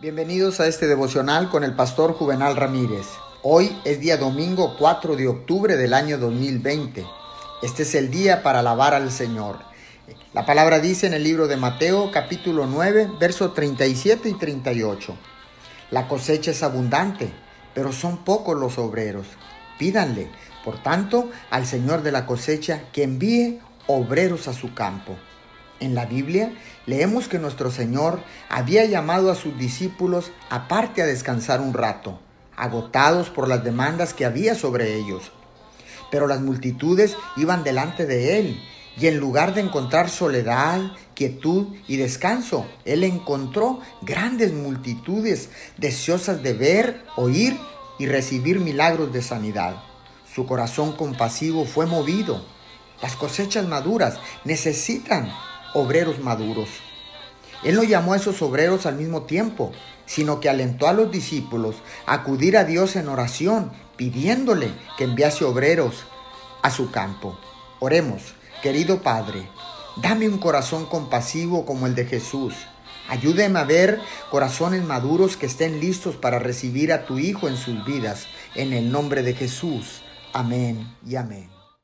Bienvenidos a este devocional con el pastor Juvenal Ramírez. Hoy es día domingo 4 de octubre del año 2020. Este es el día para alabar al Señor. La palabra dice en el libro de Mateo capítulo 9, versos 37 y 38. La cosecha es abundante, pero son pocos los obreros. Pídanle, por tanto, al Señor de la cosecha que envíe obreros a su campo. En la Biblia leemos que nuestro Señor había llamado a sus discípulos aparte a descansar un rato, agotados por las demandas que había sobre ellos. Pero las multitudes iban delante de Él y en lugar de encontrar soledad, quietud y descanso, Él encontró grandes multitudes deseosas de ver, oír y recibir milagros de sanidad. Su corazón compasivo fue movido. Las cosechas maduras necesitan obreros maduros. Él no llamó a esos obreros al mismo tiempo, sino que alentó a los discípulos a acudir a Dios en oración, pidiéndole que enviase obreros a su campo. Oremos, querido Padre, dame un corazón compasivo como el de Jesús. Ayúdeme a ver corazones maduros que estén listos para recibir a tu Hijo en sus vidas. En el nombre de Jesús. Amén y amén.